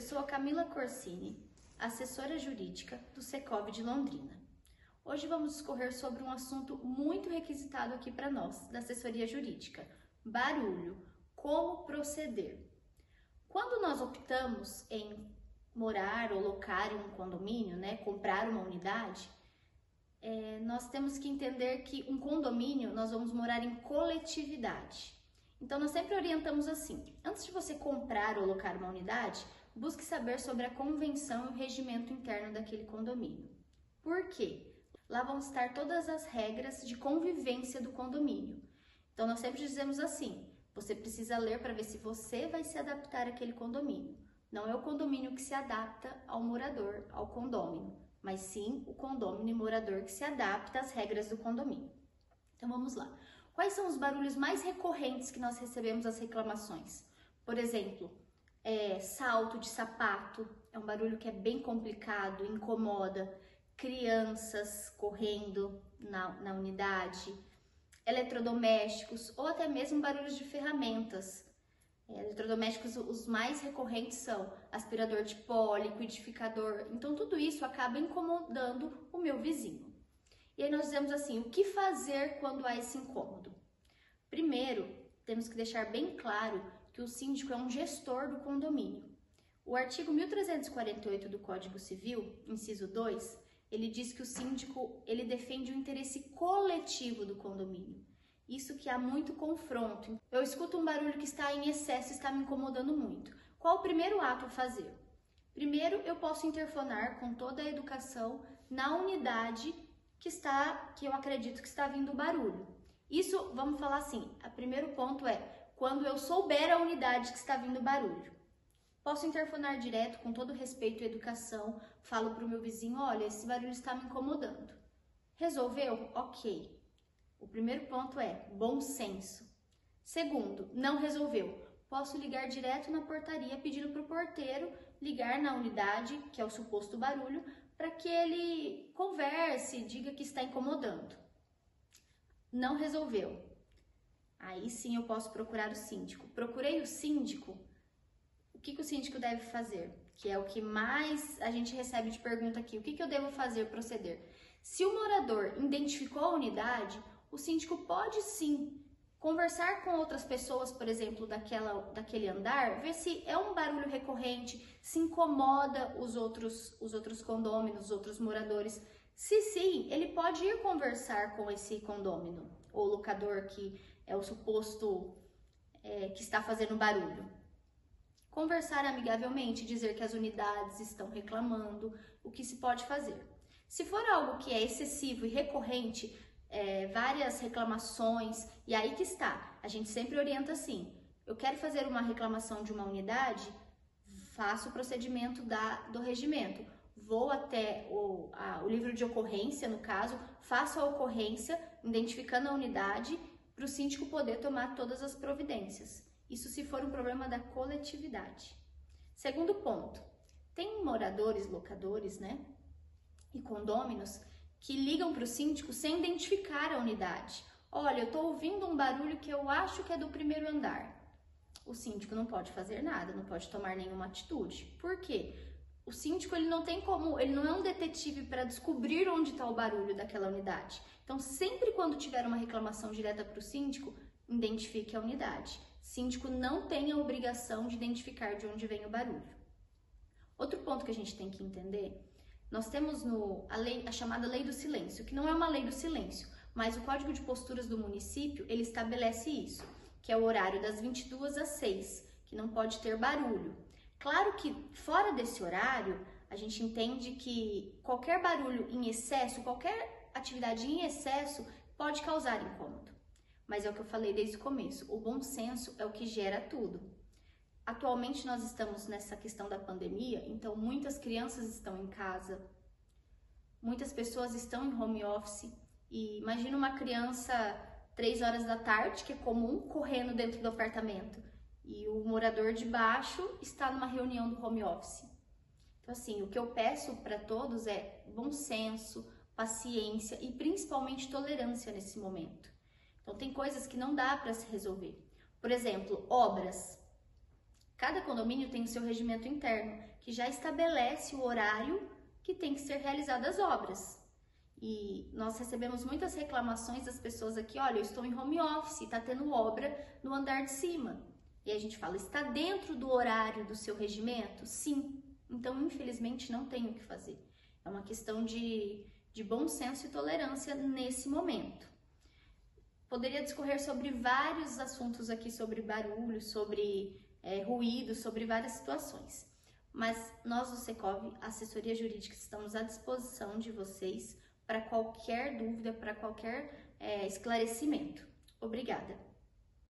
Eu sou a Camila Corsini, assessora jurídica do Secov de Londrina. Hoje vamos discorrer sobre um assunto muito requisitado aqui para nós, da assessoria jurídica: barulho. Como proceder? Quando nós optamos em morar ou locar em um condomínio, né, comprar uma unidade, é, nós temos que entender que um condomínio nós vamos morar em coletividade. Então nós sempre orientamos assim: antes de você comprar ou locar uma unidade, busque saber sobre a convenção e o regimento interno daquele condomínio. Por quê? Lá vão estar todas as regras de convivência do condomínio. Então nós sempre dizemos assim: você precisa ler para ver se você vai se adaptar àquele condomínio. Não é o condomínio que se adapta ao morador, ao condômino, mas sim o condomínio e morador que se adapta às regras do condomínio. Então vamos lá. Quais são os barulhos mais recorrentes que nós recebemos as reclamações? Por exemplo, é, salto de sapato, é um barulho que é bem complicado, incomoda. Crianças correndo na, na unidade, eletrodomésticos ou até mesmo barulhos de ferramentas. É, eletrodomésticos, os mais recorrentes são aspirador de pó, liquidificador. Então, tudo isso acaba incomodando o meu vizinho. E aí nós dizemos assim, o que fazer quando há esse incômodo? Primeiro, temos que deixar bem claro que o síndico é um gestor do condomínio. O artigo 1348 do Código Civil, inciso 2, ele diz que o síndico, ele defende o interesse coletivo do condomínio. Isso que há muito confronto. Eu escuto um barulho que está em excesso, está me incomodando muito. Qual o primeiro ato a fazer? Primeiro, eu posso interfonar com toda a educação na unidade que está, que eu acredito que está vindo o barulho. Isso, vamos falar assim, o primeiro ponto é quando eu souber a unidade que está vindo barulho. Posso interfonar direto, com todo respeito e educação, falo para o meu vizinho, olha, esse barulho está me incomodando. Resolveu? Ok. O primeiro ponto é bom senso. Segundo, não resolveu. Posso ligar direto na portaria pedindo para o porteiro ligar na unidade, que é o suposto barulho, para que ele converse, diga que está incomodando. Não resolveu. Aí sim eu posso procurar o síndico. Procurei o síndico. O que, que o síndico deve fazer? Que é o que mais a gente recebe de pergunta aqui. O que, que eu devo fazer, proceder? Se o morador identificou a unidade, o síndico pode sim conversar com outras pessoas, por exemplo, daquela, daquele andar, ver se é um barulho recorrente, se incomoda os outros, os outros condôminos, os outros moradores. Se sim, ele pode ir conversar com esse condômino, ou locador que é o suposto é, que está fazendo barulho. Conversar amigavelmente, dizer que as unidades estão reclamando, o que se pode fazer. Se for algo que é excessivo e recorrente, é, várias reclamações, e aí que está. A gente sempre orienta assim: eu quero fazer uma reclamação de uma unidade, faço o procedimento da, do regimento. Vou até o, a, o livro de ocorrência, no caso, faço a ocorrência, identificando a unidade, para o síndico poder tomar todas as providências. Isso se for um problema da coletividade. Segundo ponto, tem moradores, locadores, né? E condôminos que ligam para o síndico sem identificar a unidade. Olha, eu estou ouvindo um barulho que eu acho que é do primeiro andar. O síndico não pode fazer nada, não pode tomar nenhuma atitude. Por quê? O síndico ele não tem como, ele não é um detetive para descobrir onde está o barulho daquela unidade. Então, sempre quando tiver uma reclamação direta para o síndico, identifique a unidade. Síndico não tem a obrigação de identificar de onde vem o barulho. Outro ponto que a gente tem que entender nós temos no, a, lei, a chamada lei do silêncio, que não é uma lei do silêncio, mas o Código de Posturas do município, ele estabelece isso, que é o horário das 22 às 6, que não pode ter barulho. Claro que fora desse horário, a gente entende que qualquer barulho em excesso, qualquer atividade em excesso pode causar incômodo. Mas é o que eu falei desde o começo, o bom senso é o que gera tudo. Atualmente nós estamos nessa questão da pandemia, então muitas crianças estão em casa, muitas pessoas estão em home office e imagina uma criança três horas da tarde, que é comum, correndo dentro do apartamento e o morador de baixo está numa reunião do home office. Então assim, o que eu peço para todos é bom senso, paciência e principalmente tolerância nesse momento. Então tem coisas que não dá para se resolver. Por exemplo, obras Cada condomínio tem o seu regimento interno, que já estabelece o horário que tem que ser realizadas as obras. E nós recebemos muitas reclamações das pessoas aqui, olha, eu estou em home office, está tendo obra no andar de cima. E a gente fala, está dentro do horário do seu regimento? Sim. Então, infelizmente, não tem o que fazer. É uma questão de, de bom senso e tolerância nesse momento. Poderia discorrer sobre vários assuntos aqui, sobre barulho, sobre é, ruído, sobre várias situações. Mas nós do Secov, assessoria jurídica, estamos à disposição de vocês para qualquer dúvida, para qualquer é, esclarecimento. Obrigada!